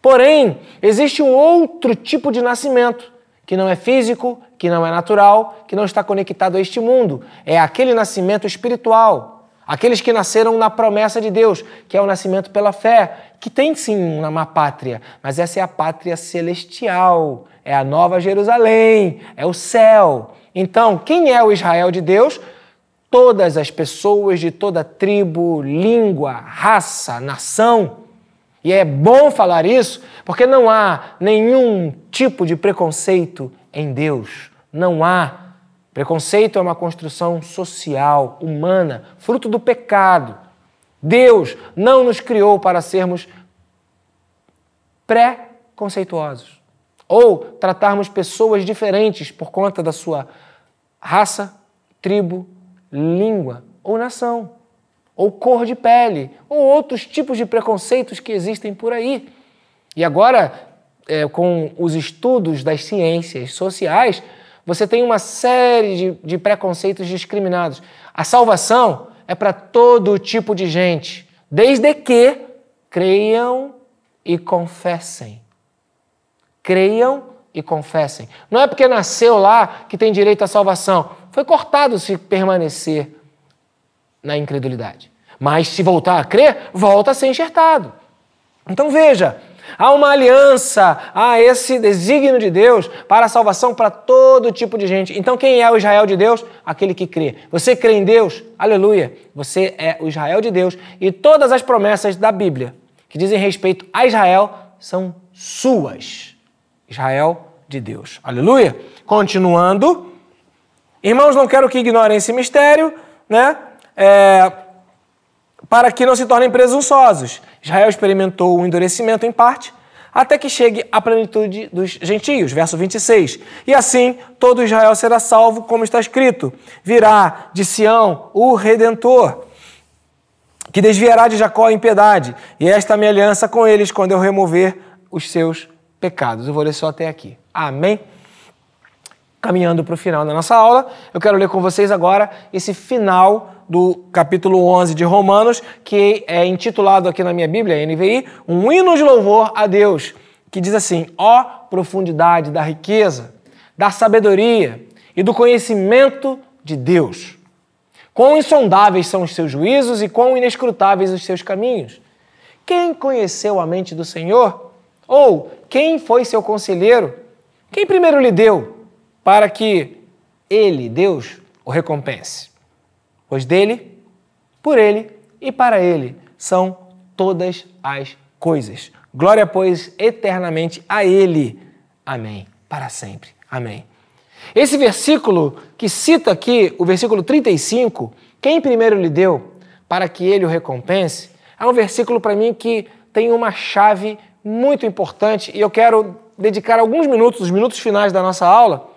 Porém, existe um outro tipo de nascimento, que não é físico, que não é natural, que não está conectado a este mundo. É aquele nascimento espiritual. Aqueles que nasceram na promessa de Deus, que é o nascimento pela fé, que tem sim uma pátria, mas essa é a pátria celestial, é a nova Jerusalém, é o céu. Então, quem é o Israel de Deus? Todas as pessoas de toda tribo, língua, raça, nação e é bom falar isso porque não há nenhum tipo de preconceito em Deus. Não há. Preconceito é uma construção social, humana, fruto do pecado. Deus não nos criou para sermos pré-conceituosos ou tratarmos pessoas diferentes por conta da sua raça, tribo, língua ou nação ou cor de pele, ou outros tipos de preconceitos que existem por aí. E agora, é, com os estudos das ciências sociais, você tem uma série de, de preconceitos discriminados. A salvação é para todo tipo de gente, desde que creiam e confessem. Creiam e confessem. Não é porque nasceu lá que tem direito à salvação. Foi cortado se permanecer na incredulidade. Mas se voltar a crer, volta a ser enxertado. Então veja, há uma aliança, há esse desígnio de Deus para a salvação para todo tipo de gente. Então quem é o Israel de Deus? Aquele que crê. Você crê em Deus? Aleluia. Você é o Israel de Deus e todas as promessas da Bíblia que dizem respeito a Israel são suas. Israel de Deus. Aleluia. Continuando. Irmãos, não quero que ignorem esse mistério, né? É, para que não se tornem presunçosos. Israel experimentou o endurecimento em parte, até que chegue à plenitude dos gentios. Verso 26. E assim todo Israel será salvo, como está escrito: virá de Sião o redentor, que desviará de Jacó a impiedade, e esta a minha aliança com eles quando eu remover os seus pecados. Eu vou ler só até aqui. Amém. Caminhando para o final da nossa aula, eu quero ler com vocês agora esse final do capítulo 11 de Romanos, que é intitulado aqui na minha Bíblia, NVI, um hino de louvor a Deus, que diz assim: ó profundidade da riqueza, da sabedoria e do conhecimento de Deus. Quão insondáveis são os seus juízos e quão inescrutáveis os seus caminhos. Quem conheceu a mente do Senhor? Ou quem foi seu conselheiro? Quem primeiro lhe deu para que ele, Deus, o recompense? Pois dele, por ele e para ele são todas as coisas. Glória, pois, eternamente a ele. Amém. Para sempre. Amém. Esse versículo que cita aqui, o versículo 35, quem primeiro lhe deu para que ele o recompense, é um versículo para mim que tem uma chave muito importante e eu quero dedicar alguns minutos, os minutos finais da nossa aula,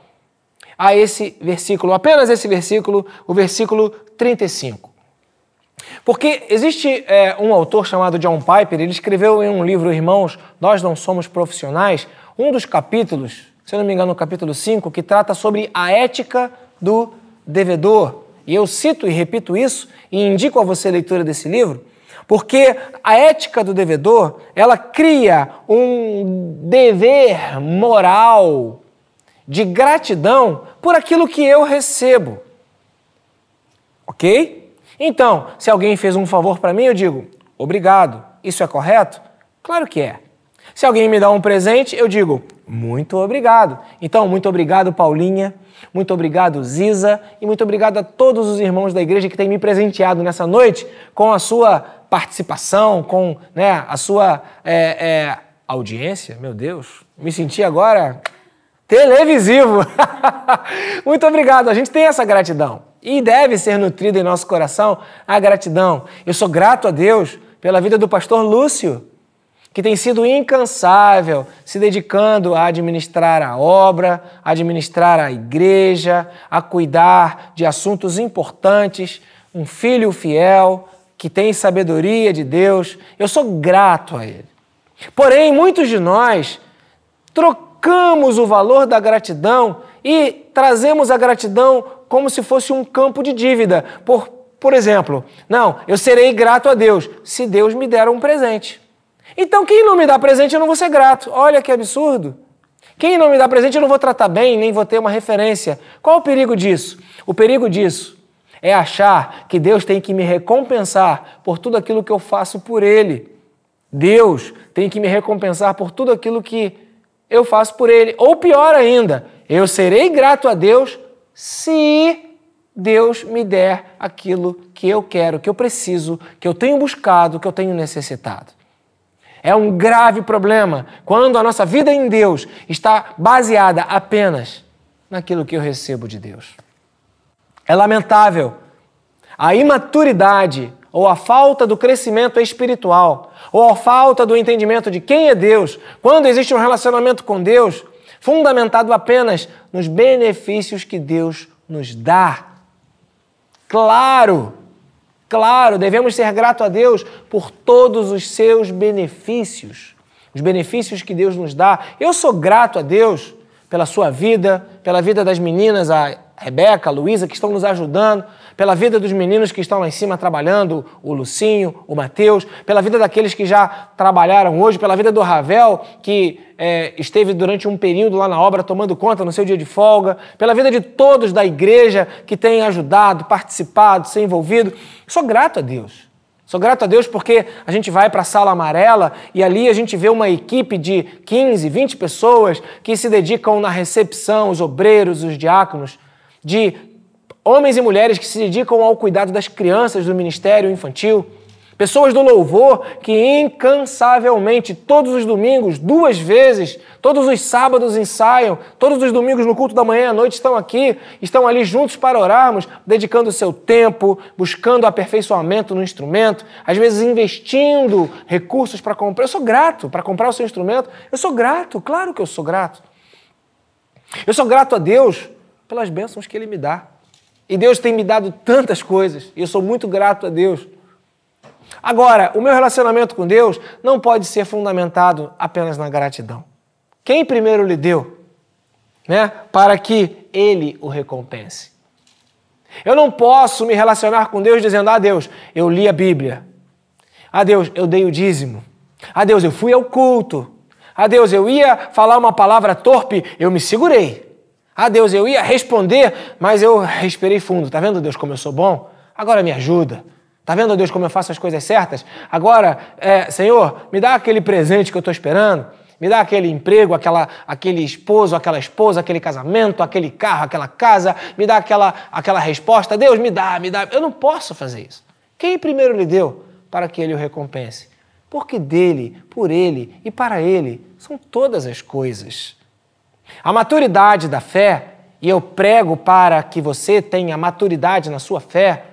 a esse versículo, apenas esse versículo, o versículo 35. Porque existe é, um autor chamado John Piper, ele escreveu em um livro, Irmãos, Nós Não Somos Profissionais, um dos capítulos, se não me engano, o capítulo 5, que trata sobre a ética do devedor. E eu cito e repito isso e indico a você a leitura desse livro, porque a ética do devedor, ela cria um dever moral de gratidão por aquilo que eu recebo. OK? Então, se alguém fez um favor para mim, eu digo: "Obrigado". Isso é correto? Claro que é. Se alguém me dá um presente, eu digo: "Muito obrigado". Então, muito obrigado, Paulinha. Muito obrigado, Ziza, e muito obrigado a todos os irmãos da igreja que têm me presenteado nessa noite com a sua participação, com né, a sua é, é, audiência. Meu Deus, me senti agora televisivo. [laughs] muito obrigado, a gente tem essa gratidão e deve ser nutrida em nosso coração a gratidão. Eu sou grato a Deus pela vida do pastor Lúcio que tem sido incansável, se dedicando a administrar a obra, a administrar a igreja, a cuidar de assuntos importantes, um filho fiel que tem sabedoria de Deus. Eu sou grato a ele. Porém, muitos de nós trocamos o valor da gratidão e trazemos a gratidão como se fosse um campo de dívida. Por, por exemplo, não, eu serei grato a Deus se Deus me der um presente. Então, quem não me dá presente, eu não vou ser grato. Olha que absurdo. Quem não me dá presente, eu não vou tratar bem, nem vou ter uma referência. Qual o perigo disso? O perigo disso é achar que Deus tem que me recompensar por tudo aquilo que eu faço por Ele. Deus tem que me recompensar por tudo aquilo que eu faço por Ele. Ou pior ainda, eu serei grato a Deus se Deus me der aquilo que eu quero, que eu preciso, que eu tenho buscado, que eu tenho necessitado. É um grave problema quando a nossa vida em Deus está baseada apenas naquilo que eu recebo de Deus. É lamentável a imaturidade ou a falta do crescimento espiritual ou a falta do entendimento de quem é Deus quando existe um relacionamento com Deus fundamentado apenas nos benefícios que Deus nos dá. Claro Claro, devemos ser gratos a Deus por todos os seus benefícios, os benefícios que Deus nos dá. Eu sou grato a Deus pela sua vida, pela vida das meninas, a Rebeca, a Luísa, que estão nos ajudando, pela vida dos meninos que estão lá em cima trabalhando, o Lucinho, o Mateus, pela vida daqueles que já trabalharam hoje, pela vida do Ravel, que é, esteve durante um período lá na obra tomando conta no seu dia de folga, pela vida de todos da igreja que têm ajudado, participado, se envolvido. Sou grato a Deus. Sou grato a Deus porque a gente vai para a sala amarela e ali a gente vê uma equipe de 15, 20 pessoas que se dedicam na recepção, os obreiros, os diáconos, de homens e mulheres que se dedicam ao cuidado das crianças do ministério infantil, pessoas do louvor que incansavelmente, todos os domingos, duas vezes, todos os sábados ensaiam, todos os domingos no culto da manhã e à noite estão aqui, estão ali juntos para orarmos, dedicando seu tempo, buscando aperfeiçoamento no instrumento, às vezes investindo recursos para comprar. Eu sou grato para comprar o seu instrumento, eu sou grato, claro que eu sou grato. Eu sou grato a Deus pelas bênçãos que Ele me dá. E Deus tem me dado tantas coisas, e eu sou muito grato a Deus. Agora, o meu relacionamento com Deus não pode ser fundamentado apenas na gratidão. Quem primeiro lhe deu, né, para que Ele o recompense. Eu não posso me relacionar com Deus dizendo: Ah, Deus, eu li a Bíblia. Ah, Deus, eu dei o dízimo. Ah, Deus, eu fui ao culto. Ah, Deus, eu ia falar uma palavra torpe, eu me segurei. Ah, Deus, eu ia responder, mas eu respirei fundo. Tá vendo, Deus, como eu sou bom? Agora me ajuda. Tá vendo, Deus, como eu faço as coisas certas? Agora, é, Senhor, me dá aquele presente que eu estou esperando. Me dá aquele emprego, aquela, aquele esposo, aquela esposa, aquele casamento, aquele carro, aquela casa. Me dá aquela, aquela resposta. Deus, me dá, me dá. Eu não posso fazer isso. Quem primeiro lhe deu para que ele o recompense? Porque dele, por ele e para ele são todas as coisas. A maturidade da fé, e eu prego para que você tenha maturidade na sua fé,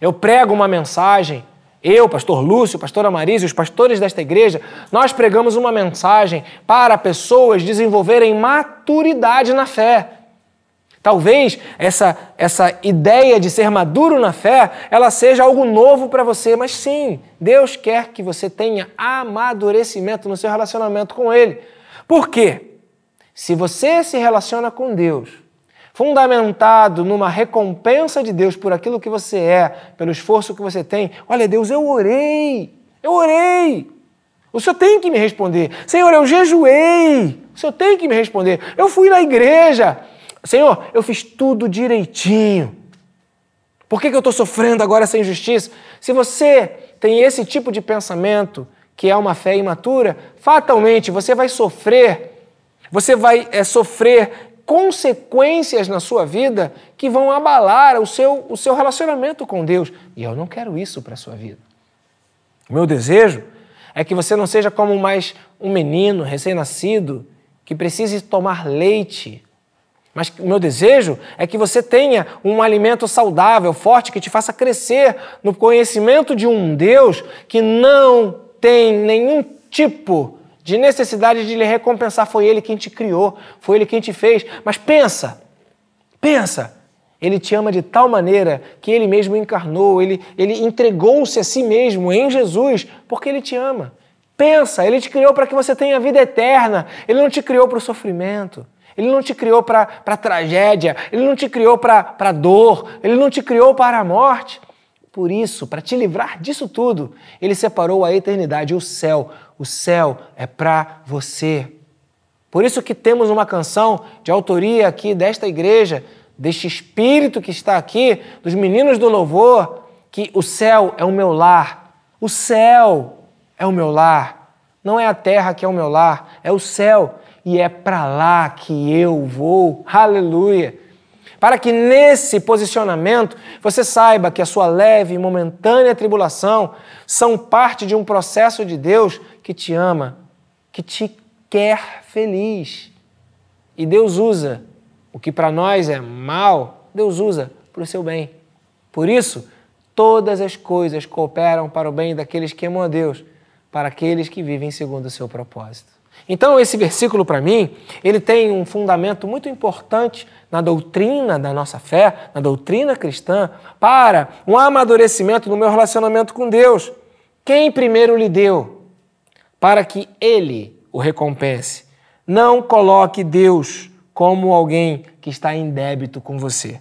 eu prego uma mensagem, eu, pastor Lúcio, pastor Amarício, os pastores desta igreja, nós pregamos uma mensagem para pessoas desenvolverem maturidade na fé. Talvez essa, essa ideia de ser maduro na fé, ela seja algo novo para você, mas sim, Deus quer que você tenha amadurecimento no seu relacionamento com Ele. Por quê? Se você se relaciona com Deus, fundamentado numa recompensa de Deus por aquilo que você é, pelo esforço que você tem, olha, Deus, eu orei, eu orei. O Senhor tem que me responder. Senhor, eu jejuei. O Senhor tem que me responder. Eu fui na igreja. Senhor, eu fiz tudo direitinho. Por que, que eu estou sofrendo agora essa injustiça? Se você tem esse tipo de pensamento, que é uma fé imatura, fatalmente você vai sofrer você vai é, sofrer consequências na sua vida que vão abalar o seu, o seu relacionamento com Deus. E eu não quero isso para a sua vida. O meu desejo é que você não seja como mais um menino recém-nascido que precise tomar leite. Mas o meu desejo é que você tenha um alimento saudável, forte, que te faça crescer no conhecimento de um Deus que não tem nenhum tipo de necessidade de lhe recompensar. Foi Ele quem te criou, foi Ele quem te fez. Mas pensa, pensa, Ele te ama de tal maneira que Ele mesmo encarnou, Ele, ele entregou-se a si mesmo em Jesus porque Ele te ama. Pensa, Ele te criou para que você tenha vida eterna, Ele não te criou para o sofrimento. Ele não te criou para a tragédia, ele não te criou para a dor, ele não te criou para a morte. Por isso, para te livrar disso tudo, ele separou a eternidade, o céu, o céu é para você. Por isso que temos uma canção de autoria aqui desta igreja, deste espírito que está aqui, dos meninos do louvor, que o céu é o meu lar. O céu é o meu lar. Não é a terra que é o meu lar, é o céu. E é para lá que eu vou. Aleluia para que nesse posicionamento você saiba que a sua leve e momentânea tribulação são parte de um processo de Deus que te ama, que te quer feliz. E Deus usa o que para nós é mal, Deus usa para o seu bem. Por isso, todas as coisas cooperam para o bem daqueles que amam a Deus, para aqueles que vivem segundo o seu propósito. Então, esse versículo, para mim, ele tem um fundamento muito importante na doutrina da nossa fé, na doutrina cristã, para um amadurecimento no meu relacionamento com Deus. Quem primeiro lhe deu? Para que ele o recompense. Não coloque Deus como alguém que está em débito com você.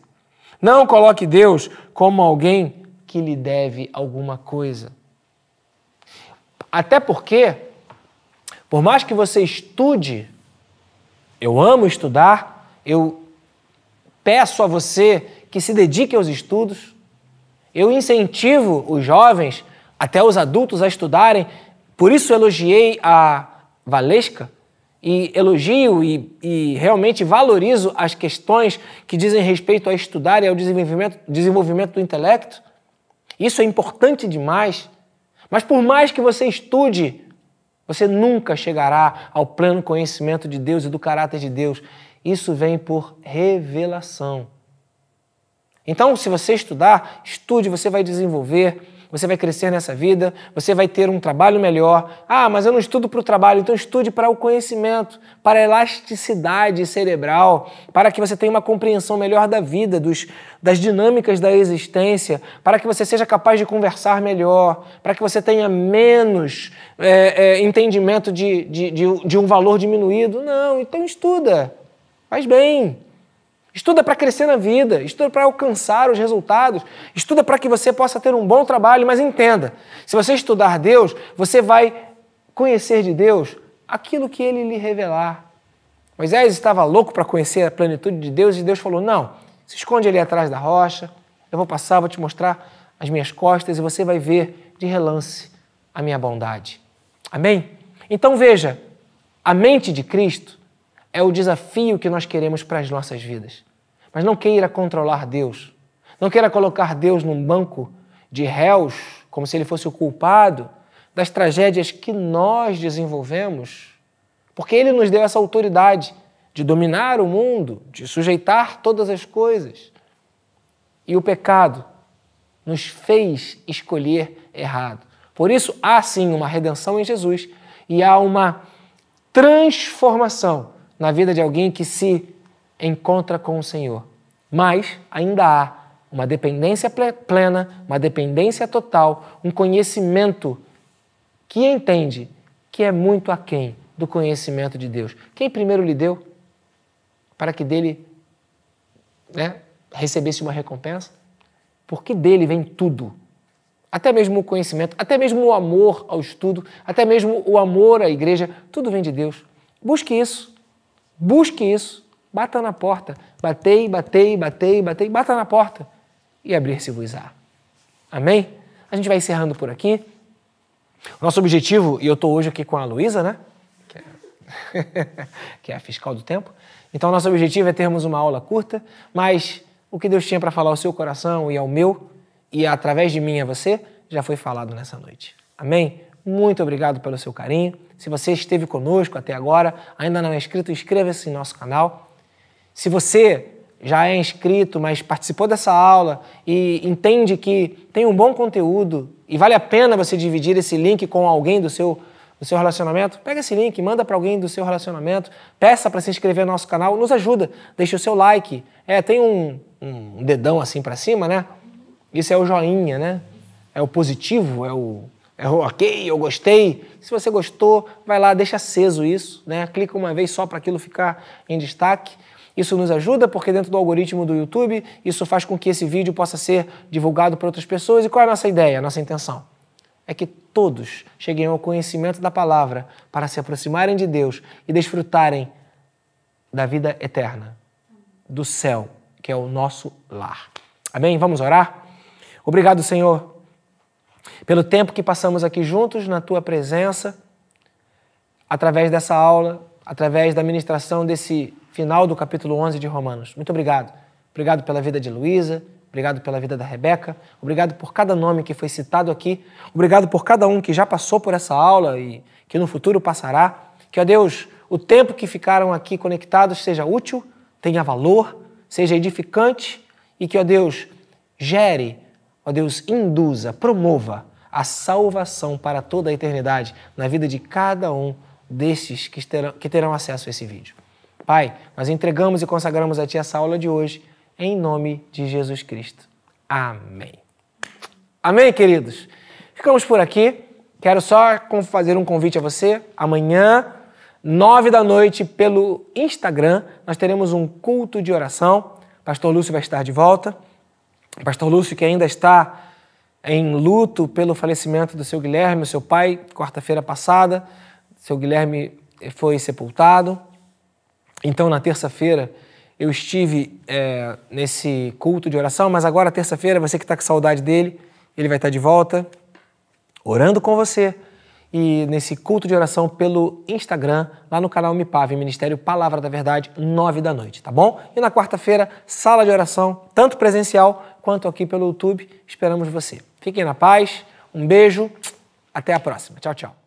Não coloque Deus como alguém que lhe deve alguma coisa. Até porque por mais que você estude, eu amo estudar, eu peço a você que se dedique aos estudos, eu incentivo os jovens, até os adultos, a estudarem. Por isso elogiei a Valesca e elogio e, e, realmente valorizo as questões que dizem respeito a estudar e ao desenvolvimento, desenvolvimento do intelecto. Isso é importante demais. Mas por mais que você estude, você nunca chegará ao pleno conhecimento de Deus e do caráter de Deus. Isso vem por revelação. Então, se você estudar, estude, você vai desenvolver você vai crescer nessa vida, você vai ter um trabalho melhor. Ah, mas eu não estudo para o trabalho, então estude para o conhecimento, para a elasticidade cerebral, para que você tenha uma compreensão melhor da vida, dos, das dinâmicas da existência, para que você seja capaz de conversar melhor, para que você tenha menos é, é, entendimento de, de, de, de um valor diminuído. Não, então estuda, faz bem. Estuda para crescer na vida, estuda para alcançar os resultados, estuda para que você possa ter um bom trabalho, mas entenda, se você estudar Deus, você vai conhecer de Deus aquilo que ele lhe revelar. Moisés estava louco para conhecer a plenitude de Deus e Deus falou: Não, se esconde ali atrás da rocha, eu vou passar, vou te mostrar as minhas costas e você vai ver de relance a minha bondade. Amém? Então veja, a mente de Cristo é o desafio que nós queremos para as nossas vidas. Mas não queira controlar Deus. Não queira colocar Deus num banco de réus, como se ele fosse o culpado das tragédias que nós desenvolvemos, porque ele nos deu essa autoridade de dominar o mundo, de sujeitar todas as coisas. E o pecado nos fez escolher errado. Por isso, há sim uma redenção em Jesus e há uma transformação na vida de alguém que se encontra com o Senhor. Mas ainda há uma dependência plena, uma dependência total, um conhecimento que entende que é muito aquém do conhecimento de Deus. Quem primeiro lhe deu para que dele né, recebesse uma recompensa? Porque dele vem tudo até mesmo o conhecimento, até mesmo o amor ao estudo, até mesmo o amor à igreja, tudo vem de Deus. Busque isso. Busque isso. Bata na porta. Batei, batei, batei, batei, bata na porta e abrir-se-vos-á. Amém? A gente vai encerrando por aqui. Nosso objetivo, e eu estou hoje aqui com a Luísa, né? Que é, [laughs] que é a fiscal do tempo. Então, nosso objetivo é termos uma aula curta, mas o que Deus tinha para falar ao seu coração e ao meu e através de mim a você, já foi falado nessa noite. Amém? Muito obrigado pelo seu carinho. Se você esteve conosco até agora, ainda não é inscrito, inscreva-se em nosso canal. Se você já é inscrito, mas participou dessa aula e entende que tem um bom conteúdo e vale a pena você dividir esse link com alguém do seu, do seu relacionamento, pega esse link, manda para alguém do seu relacionamento, peça para se inscrever no nosso canal, nos ajuda, deixe o seu like. É, tem um, um dedão assim para cima, né? Isso é o joinha, né? É o positivo, é o, é o ok, eu gostei. Se você gostou, vai lá, deixa aceso isso, né? Clica uma vez só para aquilo ficar em destaque. Isso nos ajuda porque dentro do algoritmo do YouTube, isso faz com que esse vídeo possa ser divulgado para outras pessoas. E qual é a nossa ideia, a nossa intenção? É que todos cheguem ao conhecimento da palavra para se aproximarem de Deus e desfrutarem da vida eterna, do céu, que é o nosso lar. Amém? Vamos orar? Obrigado, Senhor, pelo tempo que passamos aqui juntos na tua presença, através dessa aula, através da ministração desse final do capítulo 11 de Romanos. Muito obrigado. Obrigado pela vida de Luísa, obrigado pela vida da Rebeca, obrigado por cada nome que foi citado aqui, obrigado por cada um que já passou por essa aula e que no futuro passará. Que, ó Deus, o tempo que ficaram aqui conectados seja útil, tenha valor, seja edificante e que, ó Deus, gere Ó Deus, induza, promova a salvação para toda a eternidade na vida de cada um destes que terão, que terão acesso a esse vídeo. Pai, nós entregamos e consagramos a Ti essa aula de hoje, em nome de Jesus Cristo. Amém. Amém, queridos? Ficamos por aqui. Quero só fazer um convite a você. Amanhã, nove da noite, pelo Instagram, nós teremos um culto de oração. Pastor Lúcio vai estar de volta. Pastor Lúcio, que ainda está em luto pelo falecimento do seu Guilherme, seu pai, quarta-feira passada, seu Guilherme foi sepultado. Então, na terça-feira, eu estive é, nesse culto de oração, mas agora, terça-feira, você que está com saudade dele, ele vai estar de volta, orando com você. E nesse culto de oração pelo Instagram, lá no canal Mipave, Ministério Palavra da Verdade, nove da noite, tá bom? E na quarta-feira, sala de oração, tanto presencial quanto aqui pelo YouTube. Esperamos você. Fiquem na paz, um beijo, até a próxima. Tchau, tchau.